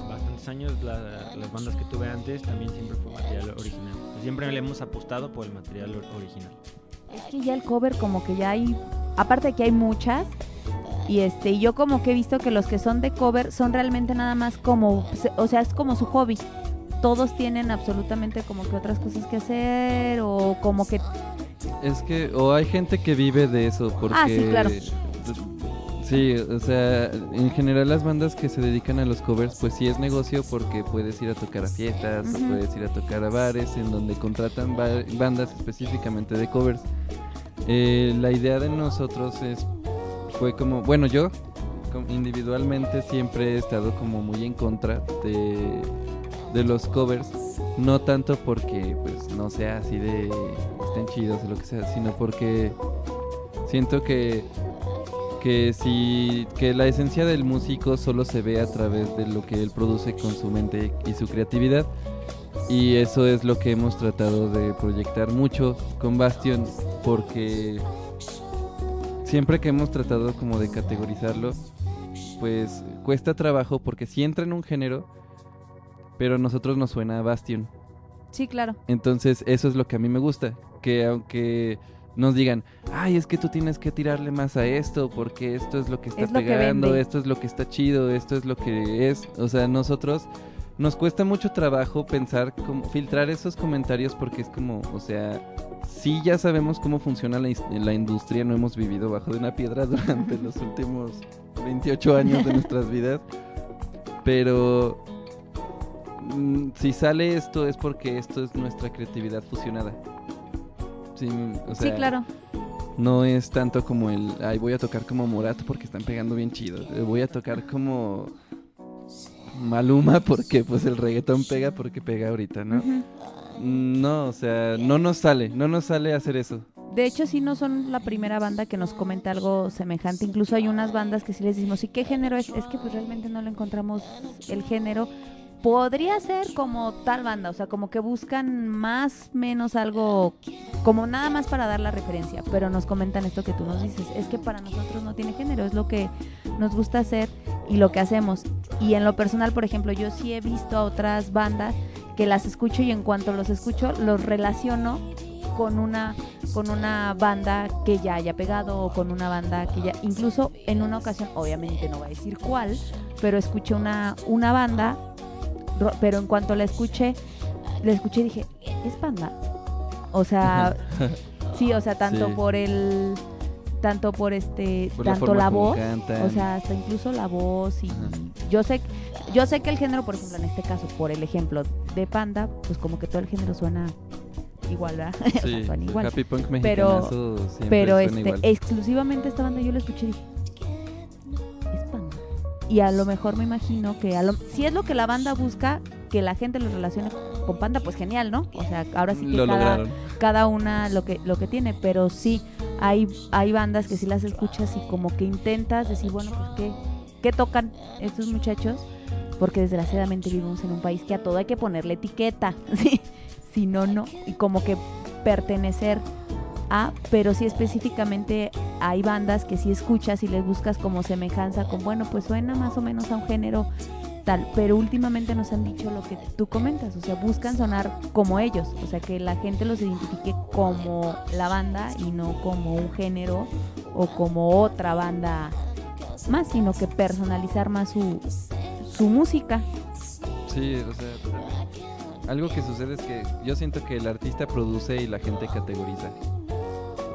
bastantes años la- las bandas que tuve antes también siempre fue material original. Siempre le hemos apostado por el material or- original. Es que ya el cover como que ya hay, aparte de que hay muchas, y este, y yo como que he visto que los que son de cover son realmente nada más como, o sea, es como su hobby. Todos tienen absolutamente como que otras cosas que hacer o como que Es que, o hay gente que vive de eso, porque... Ah, sí, claro. Sí, o sea, en general las bandas que se dedican a los covers, pues sí es negocio porque puedes ir a tocar a fiestas, o puedes ir a tocar a bares en donde contratan ba- bandas específicamente de covers. Eh, la idea de nosotros es, fue como, bueno, yo individualmente siempre he estado como muy en contra de, de los covers, no tanto porque pues no sea así de estén chidos o lo que sea, sino porque siento que que si que la esencia del músico solo se ve a través de lo que él produce con su mente y su creatividad y eso es lo que hemos tratado de proyectar mucho con Bastion porque siempre que hemos tratado como de categorizarlo, pues cuesta trabajo porque sí entra en un género, pero a nosotros nos suena a Bastion. Sí, claro. Entonces, eso es lo que a mí me gusta. Que aunque nos digan, ay, es que tú tienes que tirarle más a esto, porque esto es lo que está Es que pegando, esto es lo que está chido, esto es lo que es. O sea, nosotros nos cuesta mucho trabajo pensar, filtrar esos comentarios, porque es como, o sea, sí ya sabemos cómo funciona la industria, no hemos vivido bajo de una piedra [laughs] durante los últimos 28 años de nuestras vidas, pero mm, si sale esto es porque esto es nuestra creatividad fusionada. Sí, o sí, sea, claro. no es tanto como el, ay, voy a tocar como Morato porque están pegando bien chido. eh, Voy a tocar como Maluma [laughs] porque pues el reggaetón pega porque pega ahorita, ¿no? No, o sea, no nos sale, no nos sale hacer eso. De hecho, sí no son la primera banda que nos comenta algo semejante. Incluso hay unas bandas que sí les decimos, ¿y qué género es? Es que pues realmente no le encontramos el género. Podría ser como tal banda, o sea, como que buscan más menos algo, como nada más para dar la referencia, pero nos comentan esto que tú nos dices, es que para nosotros no tiene género, es lo que nos gusta hacer y lo que hacemos. Y en lo personal, por ejemplo, yo sí he visto a otras bandas que las escucho y en cuanto los escucho los relaciono con una con una banda que ya haya pegado o con una banda que ya incluso en una ocasión obviamente no voy a decir cuál pero escuché una una banda pero en cuanto la escuché la escuché y dije es banda o sea [laughs] sí o sea tanto Sí. por el tanto por este Por tanto la voz o sea hasta incluso la voz y Ajá. yo sé yo sé que el género por ejemplo en este caso por el ejemplo de panda pues como que todo el género suena igual ¿verdad? [laughs] O sea, Sí, suena igual happy punk Pero- pero este igual. exclusivamente esta banda yo la escuché y dije panda y a lo mejor me imagino que a lo, si es lo que la banda busca que la gente lo relacione con panda pues genial no o sea ahora sí que Lo cada, cada una lo que lo que tiene pero sí hay hay bandas que sí las escuchas y como que intentas decir bueno pues qué qué tocan estos muchachos porque desgraciadamente vivimos en un país que a todo hay que ponerle etiqueta [laughs] sí si no no y como que pertenecer a pero sí específicamente hay bandas que sí escuchas y les buscas como semejanza con bueno pues suena más o menos a un género tal, pero últimamente nos han dicho lo que tú comentas, o sea, buscan sonar como ellos, o sea, que la gente los identifique como la banda y no como un género o como otra banda más, sino que personalizar más su, su música. Sí, o sea, algo que sucede es que yo siento que el artista produce y la gente categoriza.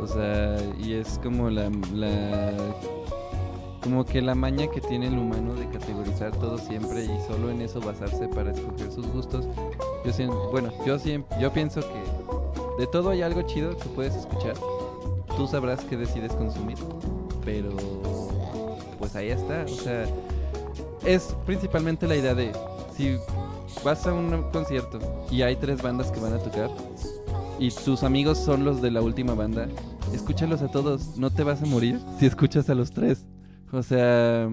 O sea, y es como la, la como que la maña que tiene el humano de categorizar todo siempre y solo en eso basarse para escoger sus gustos. Yo sien- bueno, yo siempre, yo pienso que de todo hay algo chido que puedes escuchar. Tú sabrás qué decides consumir, pero pues ahí está, o sea, es principalmente la idea de si vas a un concierto y hay tres bandas que van a tocar y tus amigos son los de la última banda, escúchalos a todos, no te vas a morir si escuchas a los tres. O sea,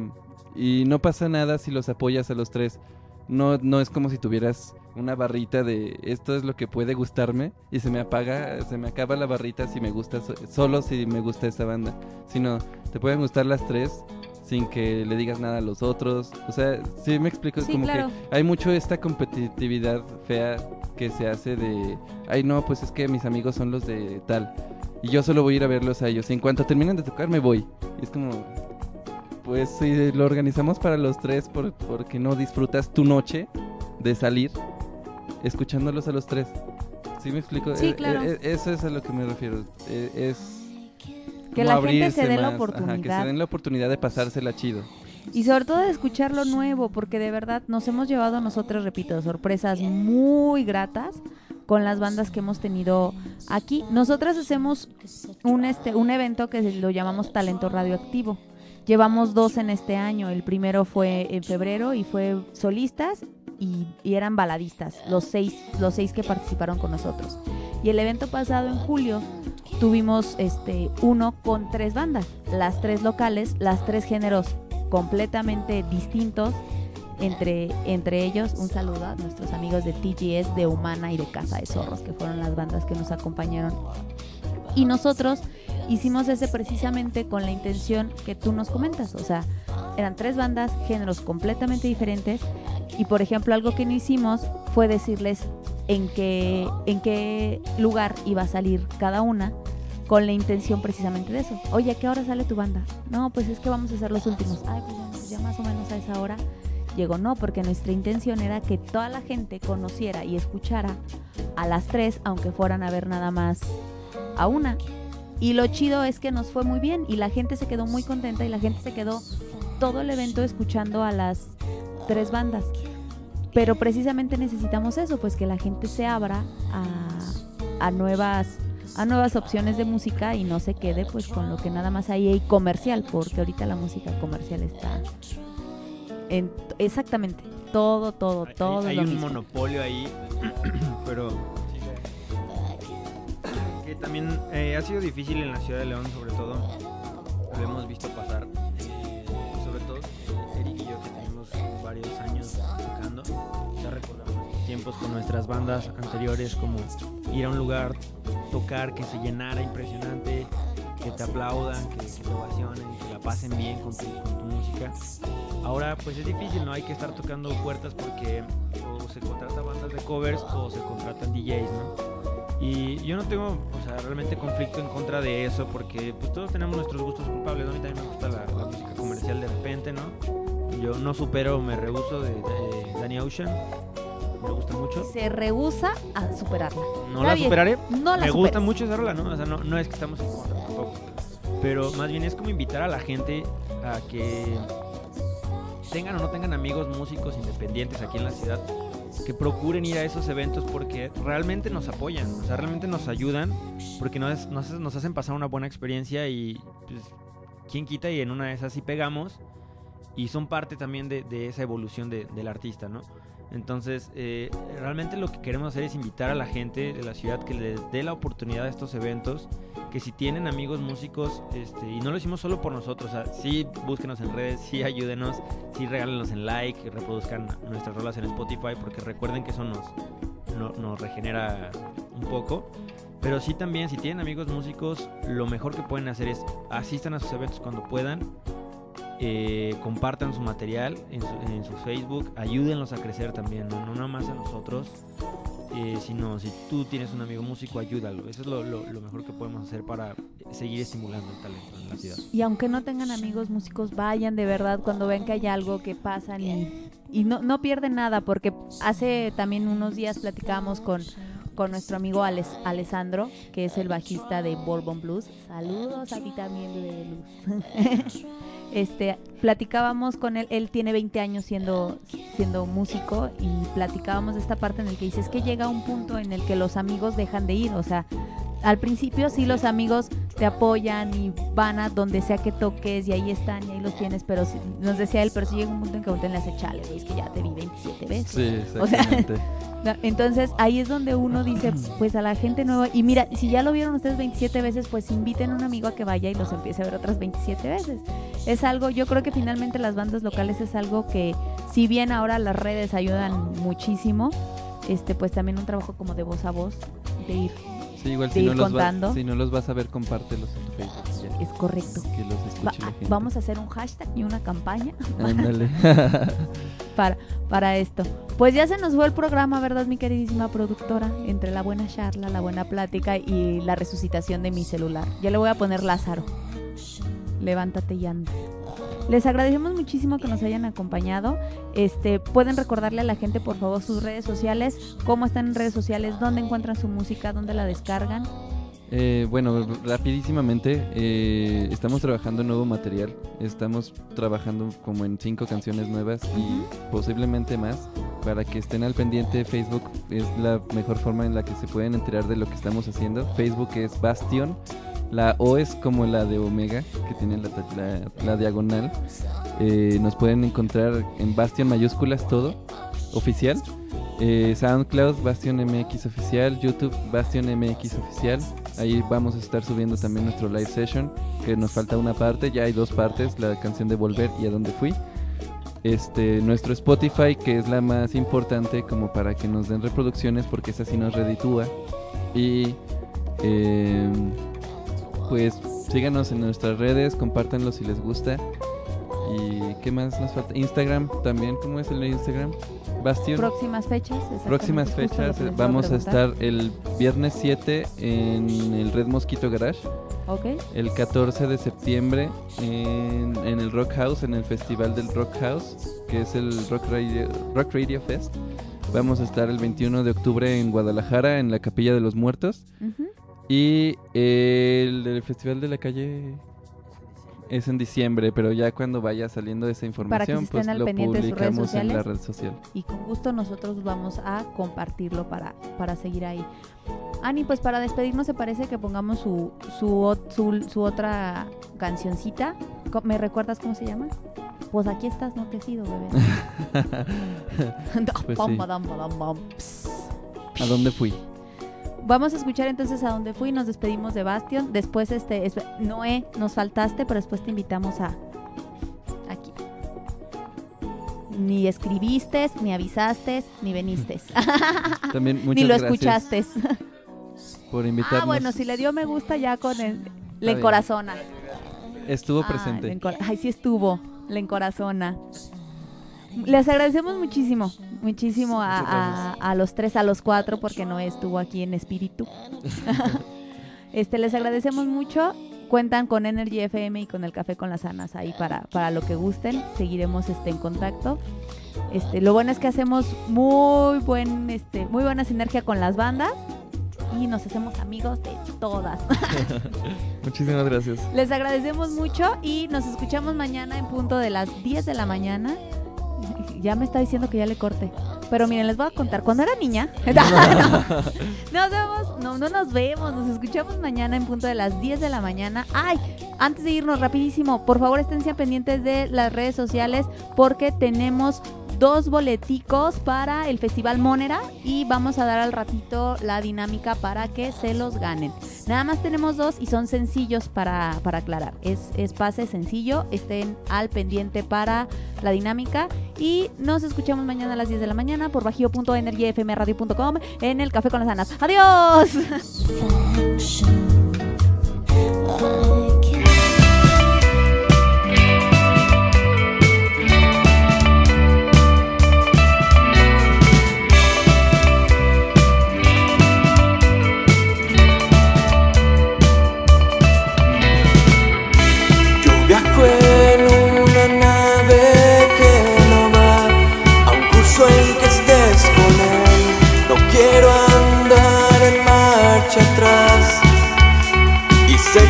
y no pasa nada si los apoyas a los tres. No, no es como si tuvieras una barrita de esto es lo que puede gustarme y se me apaga, se me acaba la barrita si me gusta, so- solo si me gusta esa banda. Sino, te pueden gustar las tres sin que le digas nada a los otros. O sea, sí me explico, Sí, como claro. que hay mucho esta competitividad fea que se hace de, ay no, pues es que mis amigos son los de tal. Y yo solo voy a ir a verlos a ellos. Y en cuanto terminen de tocar me voy. Y es como, pues si lo organizamos para los tres, por, porque no disfrutas tu noche de salir escuchándolos a los tres. ¿Sí me explico? Sí, Eh, claro. eh, eso es a lo que me refiero. Eh, es Que la gente se dé la ajá, que se oportunidad. den la oportunidad de pasársela chido. Y sobre todo de escuchar lo nuevo, porque de verdad nos hemos llevado nosotros, repito, sorpresas muy gratas con las bandas que hemos tenido aquí. Nosotras hacemos un, este, un evento que lo llamamos Talento Radioactivo. Llevamos dos en este año. El primero fue en febrero y fue solistas y, eran baladistas, los seis, los seis que participaron con nosotros. Y el evento pasado en julio tuvimos este uno con tres bandas, las tres locales, las tres géneros completamente distintos. Entre, entre ellos, un saludo a nuestros amigos de TGS, de Humana y de Casa de Zorros, que fueron las bandas que nos acompañaron. Y nosotros hicimos ese precisamente con la intención que tú nos comentas. O sea, eran tres bandas, géneros completamente diferentes. Y por ejemplo, algo que no hicimos fue decirles en qué, en qué lugar iba a salir cada una con la intención precisamente de eso. Oye, ¿a qué hora sale tu banda? No, pues es que vamos a ser los últimos. Ay, pues ya, ya más o menos a esa hora llegó. No, porque nuestra intención era que toda la gente conociera y escuchara a las tres, aunque fueran a ver nada más a una. Y lo chido es que nos fue muy bien y la gente se quedó muy contenta y la gente se quedó todo el evento escuchando a las tres bandas. Pero precisamente necesitamos eso, pues que la gente se abra a, a nuevas a nuevas opciones de música y no se quede pues con lo que nada más hay ahí comercial, porque ahorita la música comercial está en exactamente todo, todo, todo. Hay, hay lo un mismo. monopolio ahí, [coughs] pero que también eh, ha sido difícil en la ciudad de León, sobre todo. Lo hemos visto pasar, varios años tocando. Ya recordamos tiempos con nuestras bandas anteriores, como ir a un lugar, tocar, que se llenara impresionante, que te aplaudan, que, que te ovacionen, que la pasen bien con tu, con tu música. Ahora pues es difícil, ¿no? Hay que estar tocando puertas porque o se contrata bandas de covers o se contratan DJs, ¿no? Y yo no tengo, o sea, realmente conflicto en contra de eso porque pues todos tenemos nuestros gustos culpables, ¿no? A mí también me gusta la, la música comercial de repente, ¿no? Yo no supero, me rehuso de, de Danny Ocean, me gusta mucho. Se rehúsa a superarla. No Está la bien, superaré. No la me gusta mucho esa rola, ¿no? O sea, no, no es que estamos en contra tampoco. Pero más bien es como invitar a la gente a que tengan o no tengan amigos músicos independientes aquí en la ciudad, que procuren ir a esos eventos porque realmente nos apoyan, o sea, realmente nos ayudan, porque nos, nos, nos hacen pasar una buena experiencia y pues, quién quita y en una de esas sí pegamos y son parte también de, esa evolución de- del artista, ¿no? Entonces, eh, realmente lo que queremos hacer es invitar a la gente de la ciudad que les dé la oportunidad a estos eventos, que si tienen amigos músicos, este, y no lo hicimos solo por nosotros, o sea, sí búsquenos en redes, sí ayúdenos, sí regálenos en like, reproduzcan nuestras rolas en Spotify, porque recuerden que eso nos, no- nos regenera un poco. Pero sí también, si tienen amigos músicos, lo mejor que pueden hacer es asistan a sus eventos cuando puedan, eh, compartan su material en su, en su Facebook, ayúdenlos a crecer también, no, no nada más a nosotros, eh, sino si tú tienes un amigo músico, ayúdalo. Eso es lo, lo- lo mejor que podemos hacer para seguir estimulando el talento en la ciudad. Y aunque no tengan amigos músicos, vayan de verdad cuando ven que hay algo que pasan y, y no, no pierden nada, porque hace también unos días platicábamos con, con nuestro amigo Alex, Alessandro, que es el bajista de Bourbon Blues. Saludos a ti también, de Luz. [laughs] este, platicábamos con él, él tiene 20 años siendo, siendo músico y platicábamos de esta parte en el que dice, es que llega un punto en el que los amigos dejan de ir, o sea, al principio sí los amigos te apoyan y van a donde sea que toques y ahí están y ahí los tienes, pero si- nos decía él, pero si llega un punto en que voltean le hace chale, es que ya te vi 27 veces. Sí, O sea, [laughs] Entonces ahí es donde uno dice, [clears throat] pues a la gente nueva, y mira, si ya lo vieron ustedes 27 veces, pues inviten a un amigo a que vaya y los empiece a ver otras 27 veces. Es algo, yo creo que finalmente las bandas locales es algo que, si bien ahora las redes ayudan muchísimo, este pues también un trabajo como de voz a voz, de ir, Sí, igual si no, los contando. vas, si no los vas a ver, compártelos en tu Facebook. ya, es correcto. Que los Va- escuche la gente. vamos a hacer un hashtag y una campaña Ándale. [laughs] [laughs] para, para esto. Pues ya se nos fue el programa, ¿verdad, mi queridísima productora? Entre la buena charla, la buena plática y la resucitación de mi celular. Ya le voy a poner Lázaro. Levántate y anda. Les agradecemos muchísimo que nos hayan acompañado. Este, pueden recordarle a la gente, por favor, sus redes sociales, cómo están en redes sociales, dónde encuentran su música, dónde la descargan. Eh, bueno, rapidísimamente, eh, estamos trabajando en nuevo material. Estamos trabajando como en cinco canciones nuevas y posiblemente más. Para que estén al pendiente, Facebook es la mejor forma en la que se pueden enterar de lo que estamos haciendo. Facebook es Bastion. La O es como la de Omega, que tiene la, diagonal. Eh, nos pueden encontrar en Bastion mayúsculas todo, oficial. Eh, SoundCloud, Bastion MX oficial, YouTube, Bastion MX oficial. Ahí vamos a estar subiendo también nuestro live session, que nos falta una parte, ya hay dos partes, la canción de Volver y a dónde fui. Este, nuestro Spotify, que es la más importante como para que nos den reproducciones, porque esa sí nos reditúa. Y em, pues síganos en nuestras redes, compártanlo si les gusta. ¿Y qué más nos falta? Instagram también, ¿cómo es el de Instagram? Bastion. Próximas fechas. Próximas fechas, vamos a estar el viernes 7 en el Red Mosquito Garage, Ok. el 14 de septiembre en, en el Rock House, en el Festival del Rock House, que es el Rock Radio, Rock Radio Fest. Vamos a estar el 21 de octubre en Guadalajara, en la Capilla de los Muertos. Y el del Festival de la Calle es en diciembre, pero ya cuando vaya saliendo esa información, pues lo publicamos en la red social. y con gusto nosotros vamos a compartirlo para, para seguir ahí. Ani, pues para despedirnos se parece que pongamos su, su, su, su otra cancioncita. ¿Me recuerdas cómo se llama? Pues aquí estás, no te he sido, bebé. [laughs] [laughs] Pues sí. ¿A dónde fui? Vamos a escuchar entonces a dónde fui, nos despedimos de Bastion. Después, este, es- Noé, nos faltaste, pero después te invitamos a aquí. Ni escribiste, ni avisaste, ni viniste. [laughs] También [laughs] muchas ni lo gracias escuchaste. por invitarnos. Ah, bueno, si le dio me gusta ya con el, le encorazona. Estuvo Ah, presente. Ay, sí estuvo, le encorazona. Les agradecemos muchísimo, muchísimo a, a- a los tres, a los cuatro, porque no estuvo aquí en espíritu. [laughs] este, les agradecemos mucho. Cuentan con Energy FM y con el Café con las Anas ahí para, para lo que gusten. Seguiremos este, en contacto. Este, lo bueno es que hacemos muy buen, este, muy buena sinergia con las bandas y nos hacemos amigos de todas. [laughs] Muchísimas gracias. Les agradecemos mucho y nos escuchamos mañana en punto de las 10 de la mañana. Ya me está diciendo que ya le corte. Pero miren, les voy a contar. Cuando era niña, no, [laughs] [laughs] nos vemos, no, no nos vemos, nos escuchamos mañana en punto de las 10 de la mañana. Ay, antes de irnos rapidísimo, por favor estén siempre pendientes de las redes sociales porque tenemos dos boleticos para el Festival Monera y vamos a dar al ratito la dinámica para que se los ganen. Nada más tenemos dos y son sencillos para, para aclarar. Es, es pase sencillo, estén al pendiente para la dinámica y nos escuchamos mañana a las 10 de la mañana por bajío.energyfmradio.com en el Café con las Anas. ¡Adiós!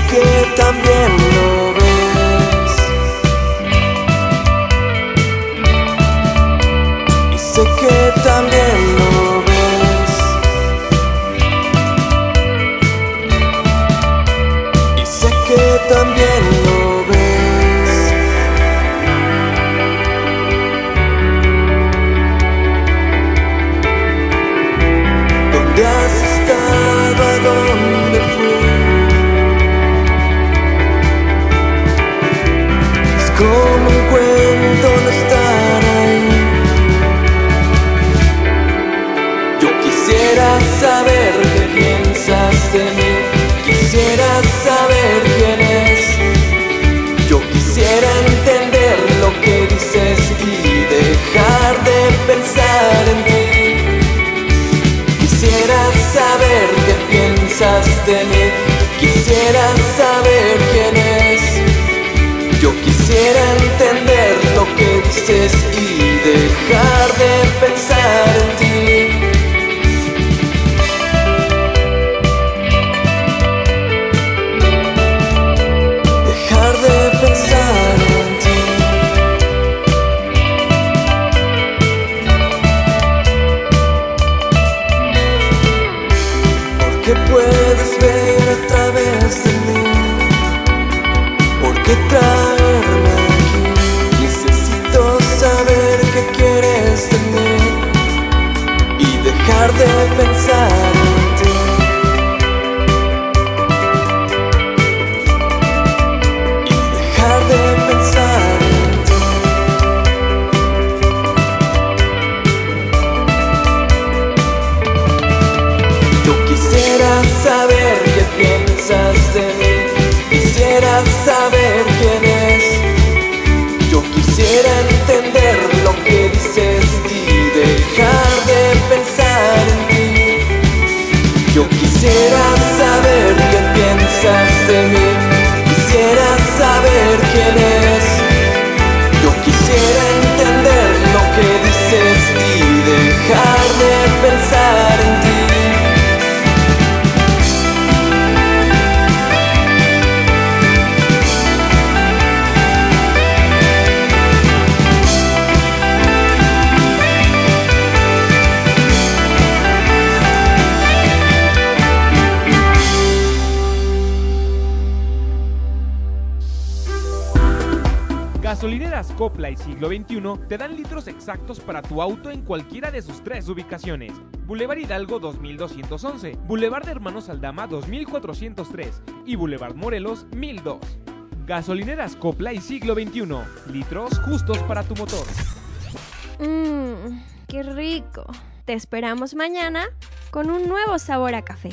Que también Quisiera saber quién es. Yo quisiera entender lo que dices y dejar de pensar en ti. Te dan litros exactos para tu auto en cualquiera de sus tres ubicaciones. Boulevard Hidalgo 2211, Boulevard de Hermanos Aldama 2403 y Boulevard Morelos 1002. Gasolineras Copla y Siglo XXI, litros justos para tu motor. Mmm, qué rico. Te esperamos mañana con un nuevo sabor a café.